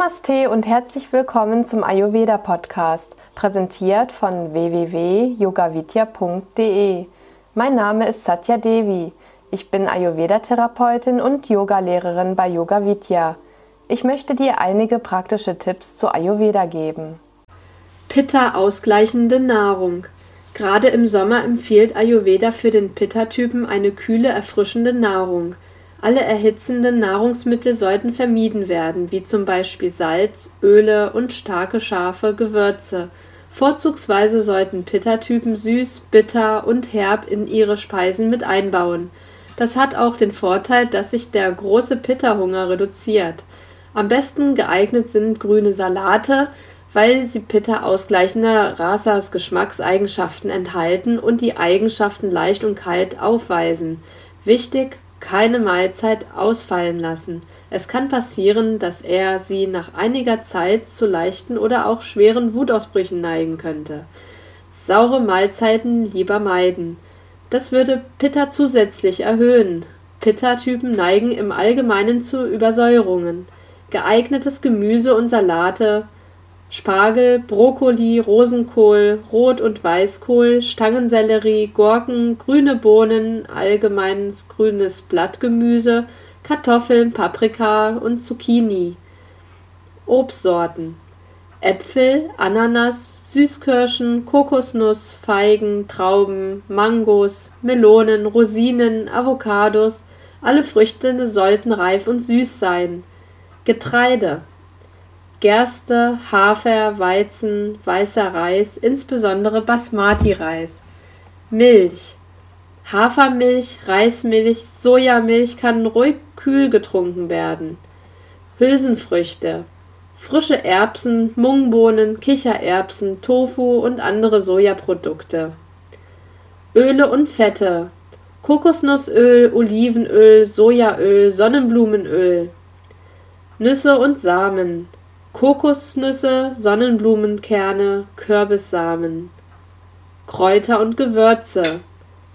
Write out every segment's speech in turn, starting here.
Namaste und herzlich willkommen zum Ayurveda Podcast, präsentiert von www.yogavidya.de. Mein Name ist Satya Devi. Ich bin Ayurveda-Therapeutin und Yogalehrerin bei Yoga Vidya. Ich möchte dir einige praktische Tipps zu Ayurveda geben. Pitta ausgleichende Nahrung. Gerade im Sommer empfiehlt Ayurveda für den Pitta-Typen eine kühle, erfrischende Nahrung. Alle erhitzenden Nahrungsmittel sollten vermieden werden, wie zum Beispiel Salz, Öle und starke scharfe Gewürze. Vorzugsweise sollten Pitta-Typen süß, bitter und herb in ihre Speisen mit einbauen. Das hat auch den Vorteil, dass sich der große Pitta-Hunger reduziert. Am besten geeignet sind grüne Salate, weil sie Pitta ausgleichender Rasas Geschmackseigenschaften enthalten und die Eigenschaften leicht und kalt aufweisen. Wichtig, keine Mahlzeit ausfallen lassen. Es kann passieren, dass er sie nach einiger Zeit zu leichten oder auch schweren Wutausbrüchen neigen könnte. Saure Mahlzeiten lieber meiden. Das würde Pitta zusätzlich erhöhen. Pitta-Typen neigen im Allgemeinen zu Übersäuerungen. Geeignetes Gemüse und Salate Spargel, Brokkoli, Rosenkohl, Rot- und Weißkohl, Stangensellerie, Gurken, grüne Bohnen, allgemeines grünes Blattgemüse, Kartoffeln, Paprika und Zucchini. Obstsorten Äpfel, Ananas, Süßkirschen, Kokosnuss, Feigen, Trauben, Mangos, Melonen, Rosinen, Avocados, alle Früchte sollten reif und süß sein. Getreide Gerste, Hafer, Weizen, weißer Reis, insbesondere Basmati-Reis. Milch. Hafermilch, Reismilch, Sojamilch kann ruhig kühl getrunken werden. Hülsenfrüchte. Frische Erbsen, Mungbohnen, Kichererbsen, Tofu und andere Sojaprodukte. Öle und Fette. Kokosnussöl, Olivenöl, Sojaöl, Sonnenblumenöl. Nüsse und Samen. Kokosnüsse, Sonnenblumenkerne, Kürbissamen. Kräuter und Gewürze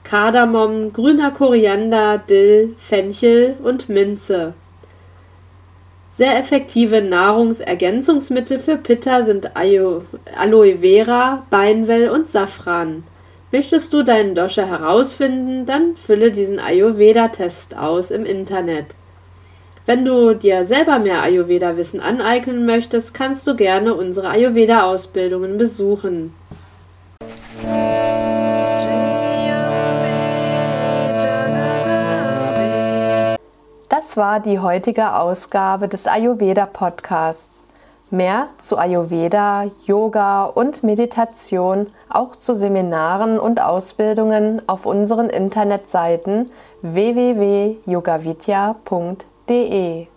Kardamom, grüner Koriander, Dill, Fenchel und Minze. Sehr effektive Nahrungsergänzungsmittel für Pitta sind Aloe Vera, Beinwell und Safran. Möchtest du deinen Dosha herausfinden, dann fülle diesen Ayurveda-Test aus im Internet. Wenn du dir selber mehr Ayurveda-Wissen aneignen möchtest, kannst du gerne unsere Ayurveda-Ausbildungen besuchen. Das war die heutige Ausgabe des Ayurveda Podcasts. Mehr zu Ayurveda, Yoga und Meditation, auch zu Seminaren und Ausbildungen auf unseren Internetseiten www.yogavidya.de de